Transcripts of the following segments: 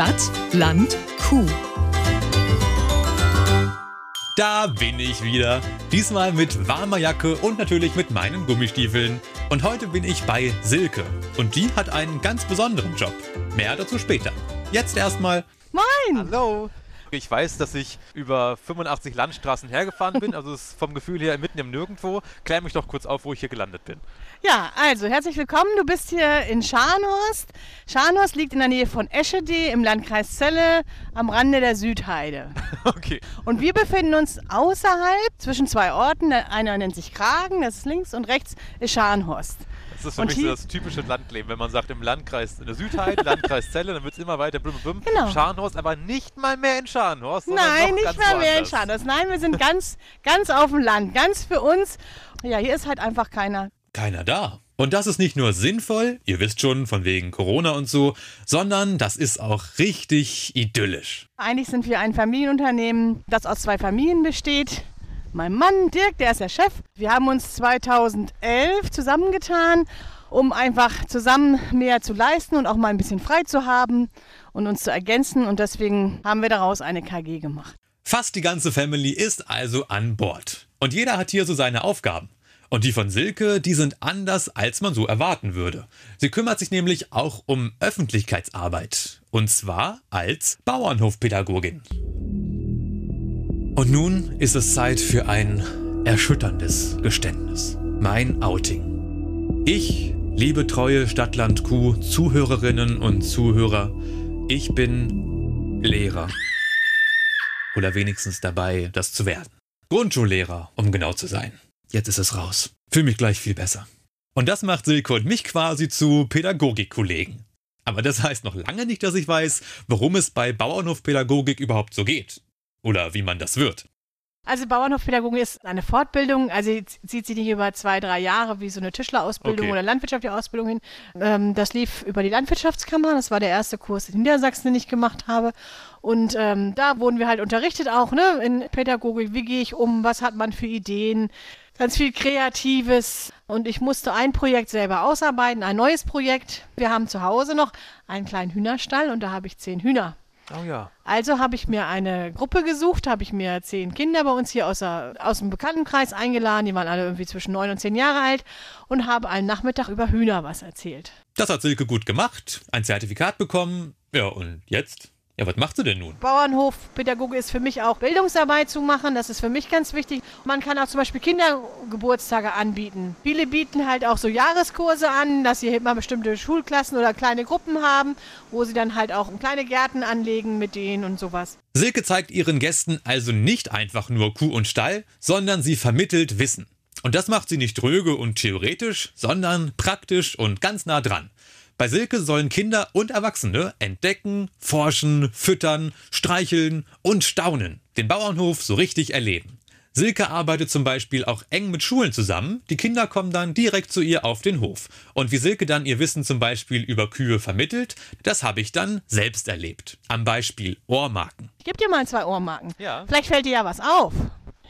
Stadt, Land, Kuh. Da bin ich wieder. Diesmal mit warmer Jacke und natürlich mit meinen Gummistiefeln. Und heute bin ich bei Silke. Und die hat einen ganz besonderen Job. Mehr dazu später. Jetzt erstmal. Moin! Hallo! Ich weiß, dass ich über 85 Landstraßen hergefahren bin, also es ist vom Gefühl her mitten im Nirgendwo. Klär mich doch kurz auf, wo ich hier gelandet bin. Ja, also herzlich willkommen. Du bist hier in Scharnhorst. Scharnhorst liegt in der Nähe von Eschede im Landkreis Celle am Rande der Südheide. Okay. Und wir befinden uns außerhalb zwischen zwei Orten. Der Einer nennt sich Kragen, das ist links, und rechts ist Scharnhorst. Das ist für Und mich so das typische Landleben, wenn man sagt im Landkreis, in der Südheide, Landkreis Celle, dann wird es immer weiter blum, blum, blum. Genau. Scharnhorst, aber nicht mal mehr in Scharnhorst. Nein, nicht mal mehr in. Scharnhorst. Nein, wir sind ganz, ganz auf dem Land, ganz für uns. Ja, hier ist halt einfach keiner. Keiner da. Und das ist nicht nur sinnvoll, ihr wisst schon, von wegen Corona und so, sondern das ist auch richtig idyllisch. Eigentlich sind wir ein Familienunternehmen, das aus zwei Familien besteht. Mein Mann Dirk, der ist der Chef. Wir haben uns 2011 zusammengetan, um einfach zusammen mehr zu leisten und auch mal ein bisschen frei zu haben und uns zu ergänzen. Und deswegen haben wir daraus eine KG gemacht. Fast die ganze Family ist also an Bord. Und jeder hat hier so seine Aufgaben. Und die von Silke, die sind anders, als man so erwarten würde. Sie kümmert sich nämlich auch um Öffentlichkeitsarbeit. Und zwar als Bauernhofpädagogin. Und nun ist es Zeit für ein erschütterndes Geständnis. Mein Outing. Ich, liebe treue Stadtland Kuh, Zuhörerinnen und Zuhörer, ich bin Lehrer. Oder wenigstens dabei, das zu werden. Grundschullehrer, um genau zu sein. Jetzt ist es raus. Fühl mich gleich viel besser. Und das macht Silke und mich quasi zu Pädagogikkollegen. Aber das heißt noch lange nicht, dass ich weiß, worum es bei Bauernhofpädagogik überhaupt so geht. Oder wie man das wird. Also Bauernhofpädagogik ist eine Fortbildung, also sie zieht sich nicht über zwei, drei Jahre wie so eine Tischlerausbildung Okay. oder landwirtschaftliche Ausbildung hin. Ähm, das lief über die Landwirtschaftskammer, das war der erste Kurs in Niedersachsen, den ich gemacht habe. Und ähm, da wurden wir halt unterrichtet auch ne, in Pädagogik, wie gehe ich um, was hat man für Ideen, ganz viel Kreatives. Und ich musste ein Projekt selber ausarbeiten, ein neues Projekt. Wir haben zu Hause noch einen kleinen Hühnerstall und da habe ich zehn Hühner. Oh ja. Also habe ich mir eine Gruppe gesucht, habe ich mir zehn Kinder bei uns hier aus, der, aus dem Bekanntenkreis eingeladen, die waren alle irgendwie zwischen neun und zehn Jahre alt und habe einen Nachmittag über Hühner was erzählt. Das hat Silke gut gemacht, ein Zertifikat bekommen. Ja, und jetzt? Ja, was macht sie denn nun? Bauernhofpädagoge ist für mich auch Bildungsarbeit zu machen, das ist für mich ganz wichtig. Man kann auch zum Beispiel Kindergeburtstage anbieten. Viele bieten halt auch so Jahreskurse an, dass sie immer bestimmte Schulklassen oder kleine Gruppen haben, wo sie dann halt auch kleine Gärten anlegen mit denen und sowas. Silke zeigt ihren Gästen also nicht einfach nur Kuh und Stall, sondern sie vermittelt Wissen. Und das macht sie nicht dröge und theoretisch, sondern praktisch und ganz nah dran. Bei Silke sollen Kinder und Erwachsene entdecken, forschen, füttern, streicheln und staunen. Den Bauernhof so richtig erleben. Silke arbeitet zum Beispiel auch eng mit Schulen zusammen. Die Kinder kommen dann direkt zu ihr auf den Hof. Und wie Silke dann ihr Wissen zum Beispiel über Kühe vermittelt, das habe ich dann selbst erlebt. Am Beispiel Ohrmarken. Ich gebe dir mal zwei Ohrmarken. Ja. Vielleicht fällt dir ja was auf.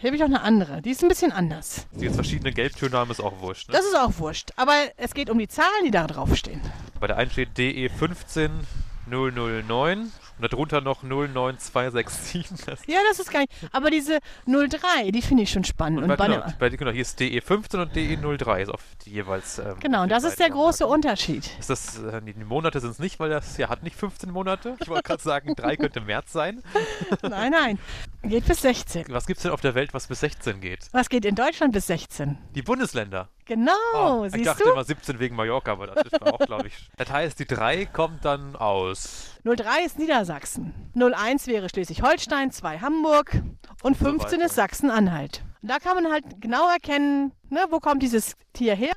Hier habe ich auch eine andere. Die ist ein bisschen anders. Die jetzt verschiedene Gelbtöne haben, ist auch wurscht. Ne? Das ist auch wurscht. Aber es geht um die Zahlen, die da draufstehen. Bei der einen steht DE 15009 und darunter noch 09267. Das Ja, das ist gar nicht. Aber diese 03, die finde ich schon spannend. Und bei, bei genau, bei, genau, hier ist DE 15 und DE 03 ist auf die jeweils. Ähm, genau, und das ist der große Ohrmarken. Unterschied. Ist das, äh, die Monate sind es nicht, weil das ja hat nicht 15 Monate. Ich wollte gerade sagen, drei könnte März sein. Nein, nein. Geht bis 16. Was gibt es denn auf der Welt, was bis 16 geht? Was geht in Deutschland bis 16? Die Bundesländer. Genau, Oh, ich siehst dachte du? immer 17 wegen Mallorca, aber das ist auch, glaube ich. Das heißt, die 3 kommt dann aus. 03 ist Niedersachsen. 01 wäre Schleswig-Holstein, 2 Hamburg und so 15 weiter. ist Sachsen-Anhalt. Und Da kann man halt genau erkennen, ne, wo kommt dieses Tier her.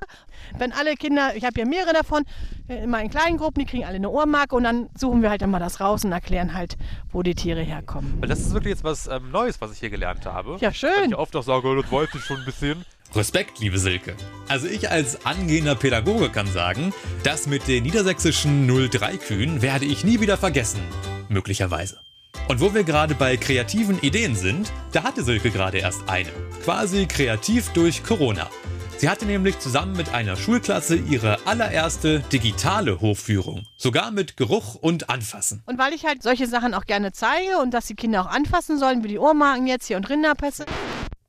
Wenn alle Kinder, ich habe ja mehrere davon, äh, immer in kleinen Gruppen, die kriegen alle eine Ohrmarke und dann suchen wir halt immer das raus und erklären halt, wo die Tiere herkommen. Weil das ist wirklich jetzt was ähm, Neues, was ich hier gelernt habe. Ja, schön. Weil ich oft auch sage, oh, das weiß ich schon ein bisschen. Respekt, liebe Silke. Also ich als angehender Pädagoge kann sagen, das mit den niedersächsischen 03-Kühen werde ich nie wieder vergessen. Möglicherweise. Und wo wir gerade bei kreativen Ideen sind, da hatte Silke gerade erst eine. Quasi kreativ durch Corona. Sie hatte nämlich zusammen mit einer Schulklasse ihre allererste digitale Hofführung. Sogar mit Geruch und Anfassen. Und weil ich halt solche Sachen auch gerne zeige und dass die Kinder auch anfassen sollen, wie die Ohrmarken jetzt hier und Rinderpässe.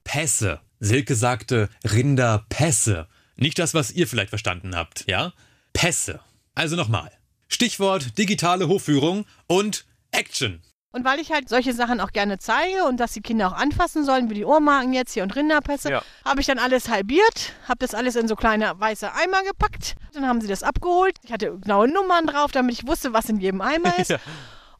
Pässe. Silke sagte Rinderpässe. Nicht das, was ihr vielleicht verstanden habt, ja? Pässe. Also nochmal. Stichwort digitale Hofführung und Action. Und weil ich halt solche Sachen auch gerne zeige und dass die Kinder auch anfassen sollen, wie die Ohrmarken jetzt hier und Rinderpässe, Ja. habe ich dann alles halbiert, habe das alles in so kleine weiße Eimer gepackt. Dann haben sie das abgeholt. Ich hatte genaue Nummern drauf, damit ich wusste, was in jedem Eimer ist. Ja.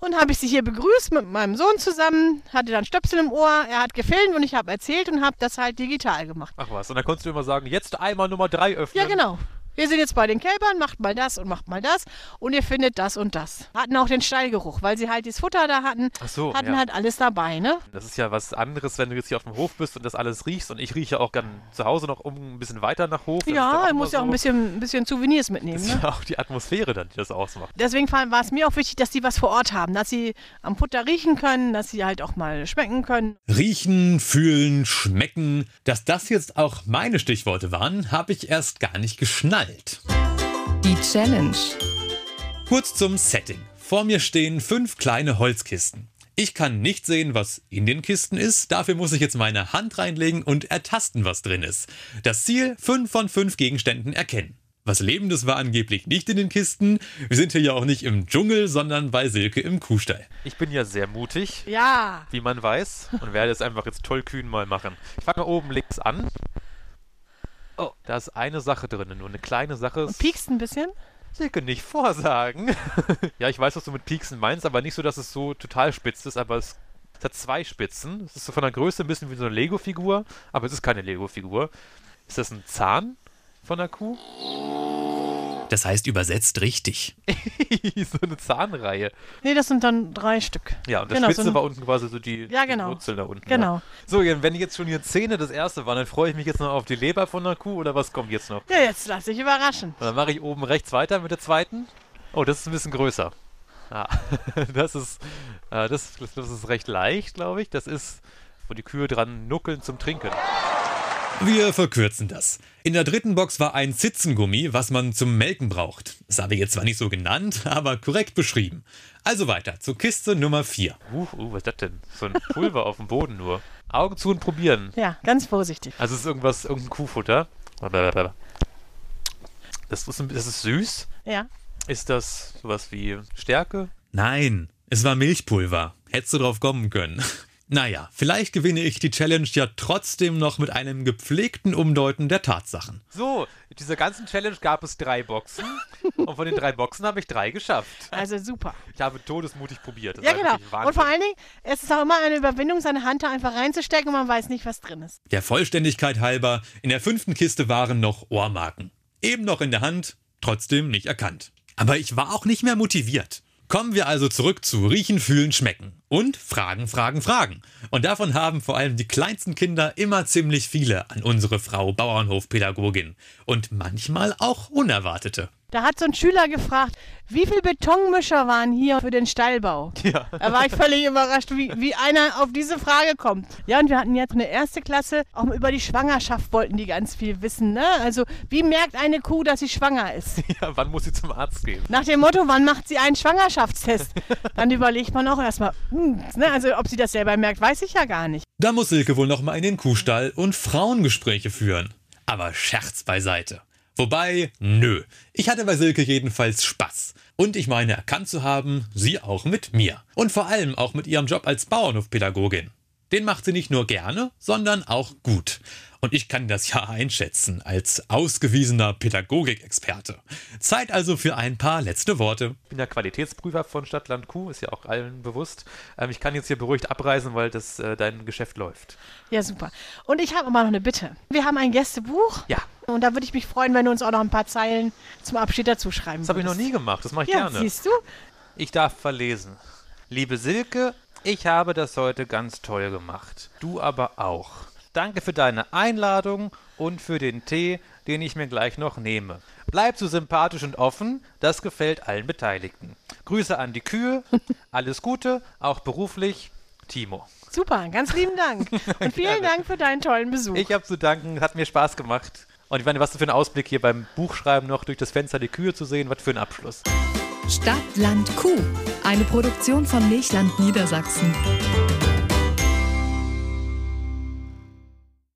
Und habe ich sie hier begrüßt mit meinem Sohn zusammen, hatte dann Stöpsel im Ohr, er hat gefilmt und ich habe erzählt und habe das halt digital gemacht. Ach was, und dann konntest du immer sagen, jetzt einmal Nummer 3 öffnen. Ja, genau. Wir sind jetzt bei den Kälbern, macht mal das und macht mal das und ihr findet das und das. Hatten auch den Stallgeruch, weil sie halt das Futter da hatten, Ach so, hatten ja. halt alles dabei, ne? Das ist ja was anderes, wenn du jetzt hier auf dem Hof bist und das alles riechst. Und ich rieche auch gern zu Hause noch um ein bisschen weiter nach Hof. Das Ja, immer muss ja auch ein bisschen, ein bisschen Souvenirs mitnehmen, Das ist ne? ja auch die Atmosphäre dann, die das ausmacht. Deswegen war war es mir auch wichtig, dass die was vor Ort haben, dass sie am Futter riechen können, dass sie halt auch mal schmecken können. Riechen, fühlen, schmecken. Dass das jetzt auch meine Stichworte waren, habe ich erst gar nicht geschnallt. Die Challenge. Kurz zum Setting. Vor mir stehen fünf kleine Holzkisten. Ich kann nicht sehen, was in den Kisten ist. Dafür muss ich jetzt meine Hand reinlegen und ertasten, was drin ist. Das Ziel, fünf von fünf Gegenständen erkennen. Was Lebendes war angeblich nicht in den Kisten. Wir sind hier ja auch nicht im Dschungel, sondern bei Silke im Kuhstall. Ich bin ja sehr mutig, Ja, wie man weiß, und werde es einfach jetzt tollkühn mal machen. Ich fange oben links an. Da ist eine Sache drin, nur eine kleine Sache. piekst ein bisschen. Silke, nicht vorsagen. ja, ich weiß, was du mit Pieksen meinst, aber nicht so, dass es so total spitz ist, aber es, es hat zwei Spitzen. Es ist so von der Größe ein bisschen wie so eine Lego-Figur, aber es ist keine Lego-Figur. Ist das ein Zahn von der Kuh? Das heißt übersetzt richtig. so eine Zahnreihe. Nee, das sind dann drei Stück. Ja, und das Genau, so Spitze ein- war unten quasi so die, Ja, die genau. Wurzel da unten. Genau. Ja. So, wenn jetzt schon hier Zähne das erste waren, dann freue ich mich jetzt noch auf die Leber von der Kuh oder was kommt jetzt noch? Ja, jetzt lass dich überraschen. Und dann mache ich oben rechts weiter mit der zweiten. Oh, das ist ein bisschen größer. Ah, das ist, äh, das, das ist recht leicht, glaube ich. Das ist, wo die Kühe dran nuckeln zum Trinken. Wir verkürzen das. In der dritten Box war ein Zitzengummi, was man zum Melken braucht. Das habe ich jetzt zwar nicht so genannt, aber korrekt beschrieben. Also weiter zur Kiste Nummer 4. Uh, uh, was ist das denn? So ein Pulver auf dem Boden nur. Augen zu und probieren. Ja, ganz vorsichtig. Also es ist irgendwas, irgendein Kuhfutter. Das ist, ein- das ist süß. Ja. Ist das sowas wie Stärke? Nein, es war Milchpulver. Hättest du drauf kommen können. Naja, vielleicht gewinne ich die Challenge ja trotzdem noch mit einem gepflegten Umdeuten der Tatsachen. So, in dieser ganzen Challenge gab es drei Boxen. und von den drei Boxen habe ich drei geschafft. Also super. Ich habe todesmutig probiert. Das Ja, genau. Und vor allen Dingen, es ist auch immer eine Überwindung, seine Hand da einfach reinzustecken und man weiß nicht, was drin ist. Der Vollständigkeit halber, in der fünften Kiste waren noch Ohrmarken. Eben noch in der Hand, trotzdem nicht erkannt. Aber ich war auch nicht mehr motiviert. Kommen wir also zurück zu Riechen, Fühlen, Schmecken. Und Fragen, Fragen, Fragen. Und davon haben vor allem die kleinsten Kinder immer ziemlich viele an unsere Frau Bauernhofpädagogin. Und manchmal auch unerwartete. Da hat so ein Schüler gefragt, wie viel Betonmischer waren hier für den Stallbau? Ja. Da war ich völlig überrascht, wie, wie einer auf diese Frage kommt. Ja, und wir hatten jetzt eine erste Klasse, auch über die Schwangerschaft wollten die ganz viel wissen. Ne? Also, wie merkt eine Kuh, dass sie schwanger ist? ja, wann muss sie zum Arzt gehen? Nach dem Motto, wann macht sie einen Schwangerschaftstest? Dann überlegt man auch erstmal, hm, ne? also ob sie das selber merkt, weiß ich ja gar nicht. Da muss Silke wohl noch mal in den Kuhstall und Frauengespräche führen. Aber Scherz beiseite. Wobei, nö. Ich hatte bei Silke jedenfalls Spaß. Und ich meine erkannt zu haben, sie auch mit mir. Und vor allem auch mit ihrem Job als Bauernhofpädagogin. Den macht sie nicht nur gerne, sondern auch gut. Und ich kann das ja einschätzen als ausgewiesener Pädagogikexperte. Zeit also für ein paar letzte Worte. Ich bin ja Qualitätsprüfer von Stadtland Q, ist ja auch allen bewusst. Ähm, ich kann jetzt hier beruhigt abreisen, weil das äh, dein Geschäft läuft. Ja, super. Und ich habe aber noch eine Bitte. Wir haben ein Gästebuch. Ja. Und da würde ich mich freuen, wenn du uns auch noch ein paar Zeilen zum Abschied dazu schreiben Das habe ich noch nie gemacht, das mache ich Ja, gerne. siehst du? Ich darf verlesen. Liebe Silke, ich habe das heute ganz toll gemacht. Du aber auch. Danke für deine Einladung und für den Tee, den ich mir gleich noch nehme. Bleib so sympathisch und offen, das gefällt allen Beteiligten. Grüße an die Kühe, alles Gute, auch beruflich, Timo. Super, ganz lieben Dank. Und vielen Dank für deinen tollen Besuch. Ich habe zu danken, hat mir Spaß gemacht. Und ich meine, was für ein Ausblick hier beim Buchschreiben noch durch das Fenster die Kühe zu sehen, was für ein Abschluss. Stadt, Land, Kuh. Eine Produktion von Milchland Niedersachsen.